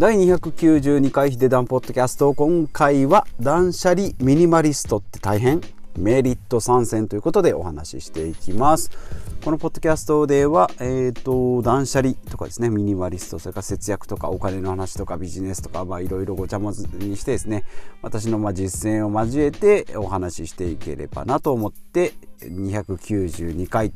第292回ヒデダンポッドキャスト今回は断捨離ミニマリストって大変メリット参戦ということでお話ししていきます。このポッドキャストでは、えーと、断捨離とかですねミニマリストそれから節約とかお金の話とかビジネスとかいろいろごちゃ混ぜにしてですね私のま実践を交えてお話ししていければなと思って292回、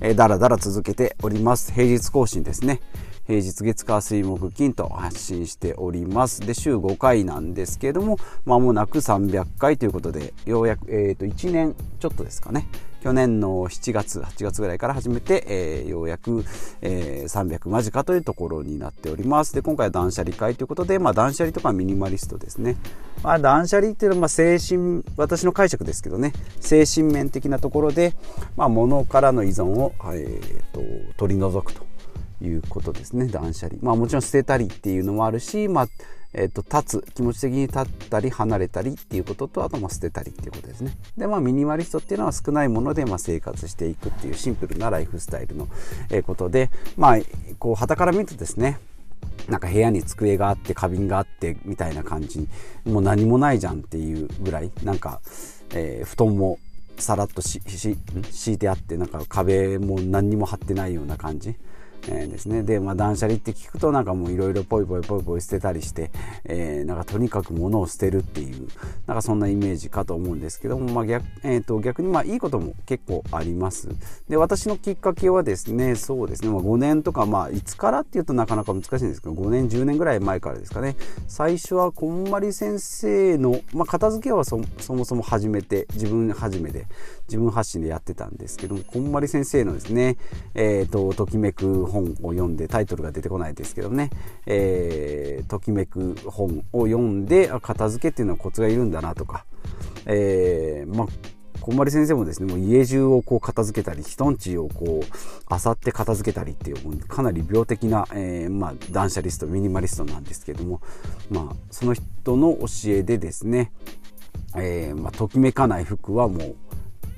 えー、だらだら続けております。平日更新ですね。平日月火水木金と発信しております。で週5回なんですけれどもまもなく300回ということでようやく、えー、と1年ちょっとですかね。去年の7月8月ぐらいから始めて、えー、ようやく、えー、300間近というところになっております。で今回は断捨離会ということで、まあ、断捨離とかミニマリストですね、まあ、断捨離っていうのはまあ精神私の解釈ですけどね。精神面的なところで、まあ、物からの依存を、えーと取り除くということですね。断捨離。まあもちろん捨てたりっていうのもあるしまあえーと、立つ気持ち的に立ったり離れたりっていうこととあとまあ捨てたりっていうことですね。でまあミニマリストっていうのは少ないものでまあ生活していくっていうシンプルなライフスタイルのことでまあこう旗から見るとですねなんか部屋に机があって花瓶があってみたいな感じもう何もないじゃんっていうぐらいなんか、えー、布団もさらっと敷いてあってなんか壁も何にも張ってないような感じ。えー、ですね。で、まあ、断捨離って聞くとなんかもういろいろポイポイポイポイ捨てたりして、えー、なんかとにかく物を捨てるっていうなんかそんなイメージかと思うんですけども、まあ逆えー、と逆にまあいいことも結構あります。で私のきっかけはですねそうですね、まあ、5年とかまあいつからっていうとなかなか難しいんですけど5年10年ぐらい前からですかね。最初はこんまり先生の、まあ、片付けはそそもそも始めて自分始めで自分発信でやってたんですけどもこんまり先生のですねえっ、ー、とときめく本を読んでタイトルが出てこないですけどね、えー、ときめく本を読んで片付けっていうのはコツがいるんだなとか、えー、まあこんまり先生もですねもう家中をこう片付けたり人んちをこう漁って片付けたりっていうかなり病的な、えー、まあ、断捨リストミニマリストなんですけども、まあ、その人の教えでですね、えー、まあ、ときめかない服はもう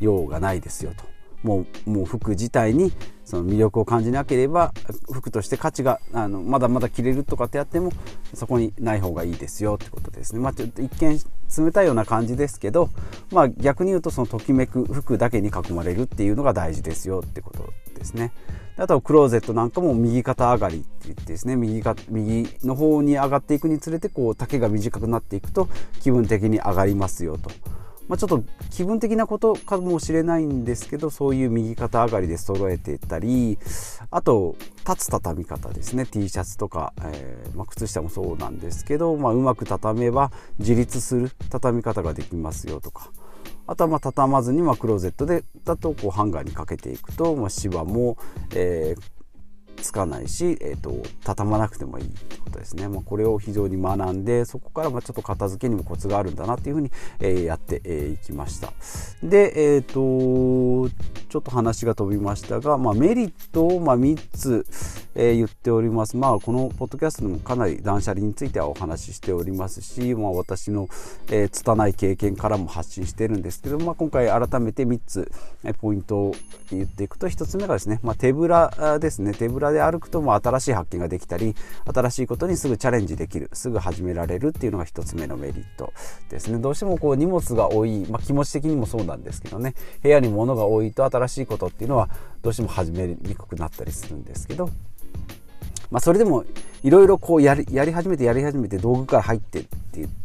用がないですよと。もうもう服自体にその魅力を感じなければ服として価値があのまだまだ着れるとかってやってもそこにない方がいいですよってことですね。まあ、ちょっと一見冷たいような感じですけど、まあ、逆に言うとそのときめく服だけに囲まれるっていうのが大事ですよってことですね。あとはクローゼットなんかも右肩上がりって言ってですね右か右の方に上がっていくにつれてこう丈が短くなっていくと気分的に上がりますよと。まあ、ちょっと気分的なことかもしれないんですけどそういう右肩上がりで揃えていったりあと立つ畳み方ですね T シャツとか、えー、まあ、靴下もそうなんですけど、まあ、うまく畳めば自立する畳み方ができますよとか。あとはまあ畳まずにまクローゼットでだとこうハンガーにかけていくと、まあ、シワも、えー、つかないし、えーと、畳まなくてもいいってことですね、まあ、これを非常に学んでそこからまちょっと片付けにもコツがあるんだなっていうふうに、えー、やってい、えー、きました。でえっ、ー、とちょっと話が飛びましたが、まあ、メリットをま3つ、えー、言っております。まあこのポッドキャストでもかなり断捨離についてはお話ししておりますし、まあ、私の、えー、拙い経験からも発信してるんですけど、まあ、今回改めて3つ、えポイントを言っていくと1つ目がですね、まあ、手ぶらですね。手ぶらで歩くとも新しい発見ができたり新しいことにすぐチャレンジできるすぐ始められるっていうのが1つ目のメリットですね。どうしてもこう荷物が多い、まあ、気持ち的にもそうなんですけどね。部屋に物が多いと新しいことっていうのはどうしても始めにくくなったりするんですけど。まあ、それでもいろいろこうやりやり始めてやり始めて道具から入ってって言って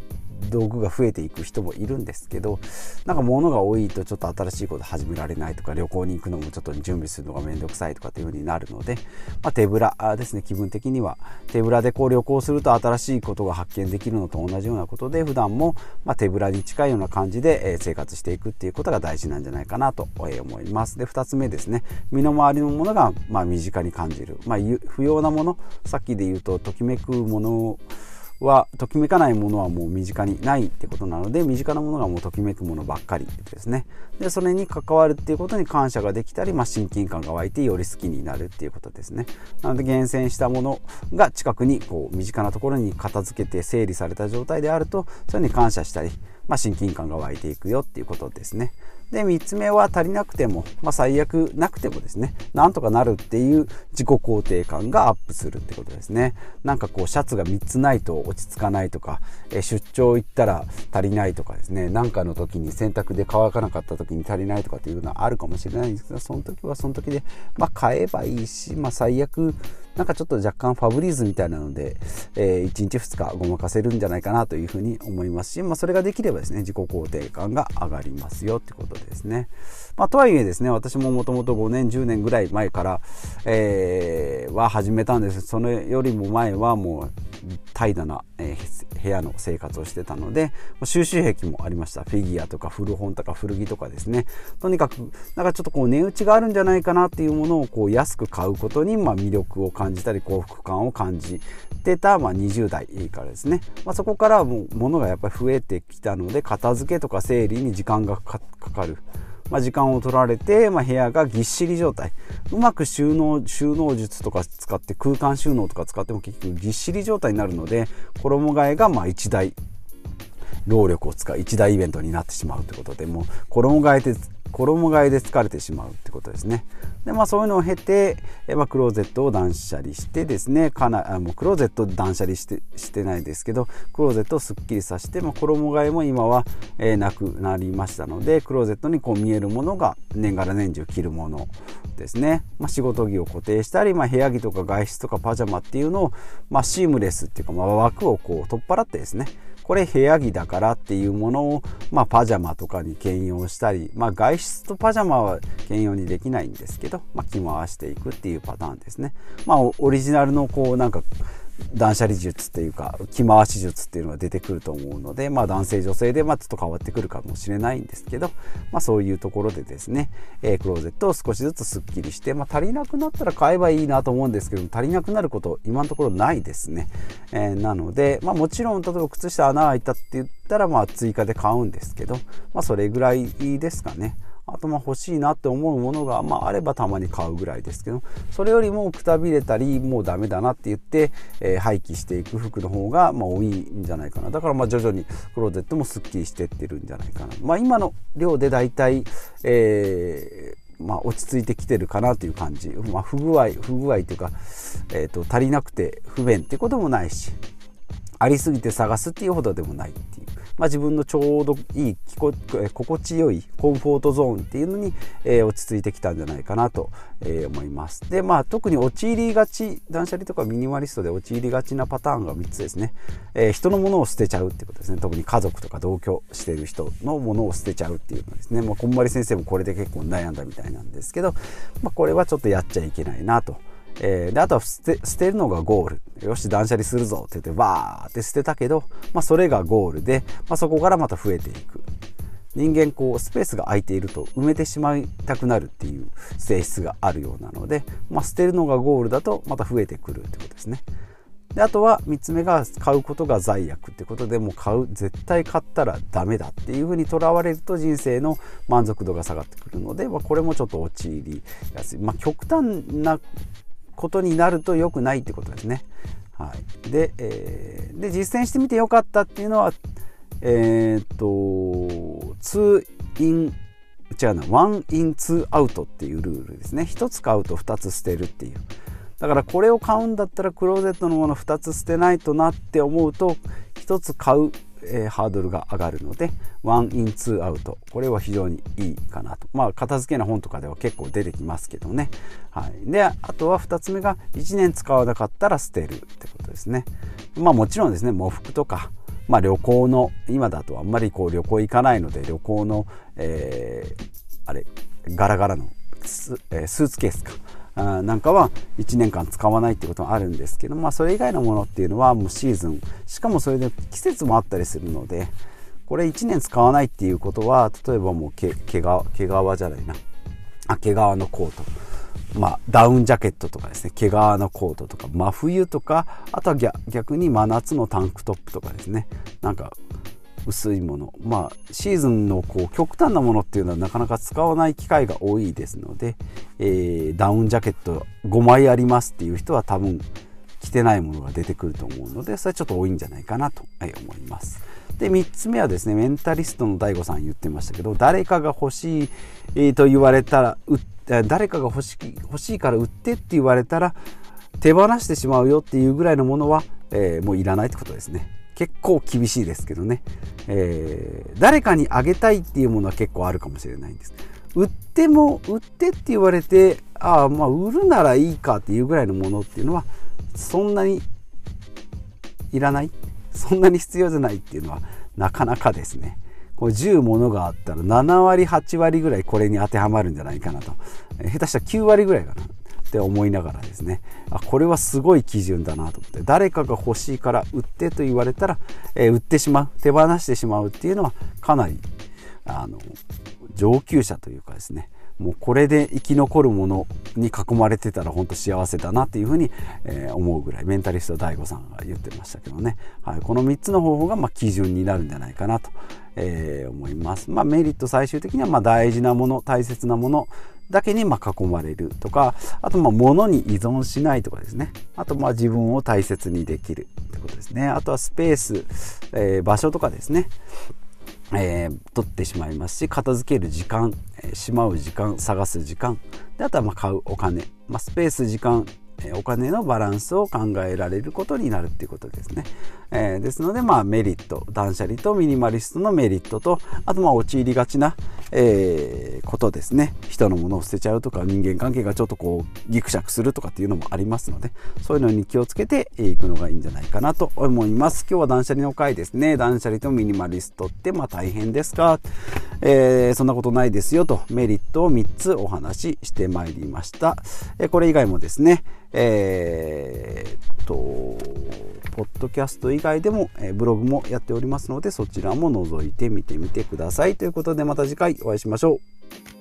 道具が増えていく人もいるんですけどなんか物が多いとちょっと新しいこと始められないとか旅行に行くのもちょっと準備するのが面倒くさいとかっていう風になるので、まあ、手ぶらですね気分的には手ぶらでこう旅行すると新しいことが発見できるのと同じようなことで普段もま手ぶらに近いような感じで生活していくっていうことが大事なんじゃないかなと思います。で2つ目ですね。身の回りのものがま身近に感じる、まあ、不要なもの。さっきで言うとときめくものをはときめかないものはもう身近にないってことなので身近なものがもうときめくものばっかりですね。でそれに関わるっていうことに感謝ができたり、まあ、親近感が湧いてより好きになるっていうことですね。なので厳選したものが近くにこう身近なところに片付けて整理された状態であるとそれに感謝したり、まあ、親近感が湧いていくよっていうことですね。で3つ目は足りなくても、まあ、最悪なくてもですねなんとかなるっていう自己肯定感がアップするってことですね。なんかこうシャツが3つないと落ち着かないとか、え出張行ったら足りないとかですね。何かの時に洗濯で乾かなかった時に足りないとかっていうのはあるかもしれないんですけどその時はその時で、まあ、買えばいいし、まあ、最悪なんかちょっと若干ファブリーズみたいなので、えー、1日2日ごまかせるんじゃないかなというふうに思いますし、まあ、それができればですね自己肯定感が上がりますよってことですね。まあ、とはいえですね私ももともと5年10年ぐらい前から、えー、は始めたんですそれよりも前はもう怠惰な、えー、部屋の生活をしてたので収集癖もありました。フィギュアとか古本とか古着とかですね。とにかくなんかちょっとこう値打ちがあるんじゃないかなっていうものをこう安く買うことに、まあ、魅力を感じたり幸福感を感じてた、まあ、20代からですね、まあ、そこからもう物がやっぱり増えてきたので片付けとか整理に時間がかかる。まあ、時間を取られて、まあ、部屋がぎっしり状態。うまく収納収納術とか使って空間収納とか使っても結局ぎっしり状態になるので衣替えがまあ一大労力を使う一大イベントになってしまうということでもう衣替えで衣替えで疲れてしまうってことですね。でまあそういうのを経て、えまあ、クローゼットを断捨離してですねかなあもうクローゼット断捨離してしてないですけどクローゼットをすっきりさせて、まあ、衣替えも今は、えー、なくなりましたのでクローゼットにこう見えるものが年がら年中着るものですね、まあ、仕事着を固定したり、まあ、部屋着とか外出とかパジャマっていうのを、まあ、シームレスっていうか、まあ、枠をこう取っ払ってですねこれ部屋着だからっていうものを、まあ、パジャマとかに兼用したり、まあ、外出とパジャマは兼用にできないんですけど、まあ、着回していくっていうパターンですね。まあ、オリジナルのこうなんか断捨離術っていうか着回し術っていうのが出てくると思うので、まあ、男性女性でまちょっと変わってくるかもしれないんですけど、まあ、そういうところでですね、えー、クローゼットを少しずつすっきりして、まあ、足りなくなったら買えばいいなと思うんですけども足りなくなること今のところないですね、えー、なので、ま、もちろん例えば靴下穴開いたって言ったらまあ追加で買うんですけど、まあ、それぐらいですかね。あとまあ欲しいなって思うものが、まあ、あればたまに買うぐらいですけどそれよりもくたびれたりもうダメだなって言って、えー、廃棄していく服の方がまあ多いんじゃないかな。だからまあ徐々にクローゼットもすっきりしてってるんじゃないかな、まあ、今の量で大体、えーまあ、落ち着いてきてるかなという感じ、まあ、不具合不具合というか、えーと足りなくて不便ってこともないしありすぎて探すっていうほどでもないっていう、まあ、自分のちょうどいい心地よいコンフォートゾーンっていうのに、えー、落ち着いてきたんじゃないかなと、えー、思います。でまあ特に陥りがち断捨離とかミニマリストで陥りがちなパターンが3つですね、えー、人のものを捨てちゃうってことですね。特に家族とか同居してる人のものを捨てちゃうっていうのですね、まあ、こんまり先生もこれで結構悩んだみたいなんですけど、まあ、これはちょっとやっちゃいけないなと。えー、であとは捨て捨てるのがゴール。よし断捨離するぞって言ってバーって捨てたけど、まあ、それがゴールで、まあ、そこからまた増えていく。人間こうスペースが空いていると埋めてしまいたくなるっていう性質があるようなので、まあ、捨てるのがゴールだとまた増えてくるってことですね。であとは3つ目が買うことが罪悪ってことでもう買う絶対買ったらダメだっていうふうにとらわれると人生の満足度が下がってくるので、まあ、これもちょっと陥りやすい、まあ、極端なことになると良くないってことですね。はい、で,、えー、で実践してみてよかったっていうのはえっ、と2 in 違うな1 in 2アウトっていうルールですね。1つ買うと2つ捨てるっていう。だからこれを買うんだったらクローゼットのもの2つ捨てないとなって思うと1つ買うえー、ハードルが上がるのでワンインツーアウトこれは非常にいいかなと。まあ片付けの本とかでは結構出てきますけどね、はい、であとは2つ目が1年使わなかったら捨てるってことですね。まあもちろんですね喪服とかまあ、旅行の今だとあんまりこう旅行行かないので旅行の、えー、あれガラガラのス,、えー、スーツケースか。なんかは1年間使わないってこともあるんですけど、まあ、それ以外のものっていうのはもうシーズン。しかもそれで季節もあったりするのでこれ1年使わないっていうことは例えばもう毛毛皮じゃないな。あ毛皮のコート。まあ、ダウンジャケットとかですね。毛皮のコートとか真冬とかあとは逆に真夏のタンクトップとかですね。なんか薄いものまあシーズンのこう極端なものっていうのはなかなか使わない機会が多いですので、えー、ダウンジャケット5枚ありますっていう人は多分着てないものが出てくると思うのでそれはちょっと多いんじゃないかなと思います。で3つ目はですねメンタリストの DAIGO さん言ってましたけど誰かが欲しい、え、と言われたら誰かが欲し欲しいから売ってって言われたら手放してしまうよっていうぐらいのものは、えー、もういらないってことですね結構厳しいですけどね、えー、誰かにあげたいっていうものは結構あるかもしれないんです。売っても売ってって言われてああまあ売るならいいかっていうぐらいのものっていうのはそんなにいらない？そんなに必要じゃないっていうのはなかなかですね。これ10ものがあったら7割8割ぐらいこれに当てはまるんじゃないかなと。下手したら9割ぐらいかな。って思いながらですねあこれはすごい基準だなと思って誰かが欲しいから売ってと言われたら、えー、売ってしまう手放してしまうっていうのはかなりあの上級者というかですねもうこれで生き残るものに囲まれてたら本当幸せだなっていうふうに、え、思うぐらいメンタリスト DAIGO さんが言ってましたけどね、はい、この3つの方法がま基準になるんじゃないかなと、え、思います。まあ、メリット最終的にはま大事なもの大切なものだけにま囲まれるとかあとま物に依存しないとかですね。あとま自分を大切にできるってことですね。あとはスペース、えー、場所とかですね。えー、取ってしまいますし片付ける時間、えー、しまう時間探す時間。であとはま買うお金、まあ、スペース時間お金のバランスを考えられることになるっていうことですね。えー、ですので、まあ、メリット断捨離とミニマリストのメリットとあとまあ陥りがちな、えー、ことですね。人のものを捨てちゃうとか人間関係がちょっとこうギクシャクするとかっていうのもありますのでそういうのに気をつけていくのがいいんじゃないかなと思います。今日は断捨離の回ですね。断捨離とミニマリストってまあ大変ですか、えー、そんなことないですよとメリットを3つお話ししてまいりました、えこれ以外もですねえー、っとポッドキャスト以外でも、えブログもやっておりますのでそちらも覗いてみてみてくださいということでまた次回お会いしましょう。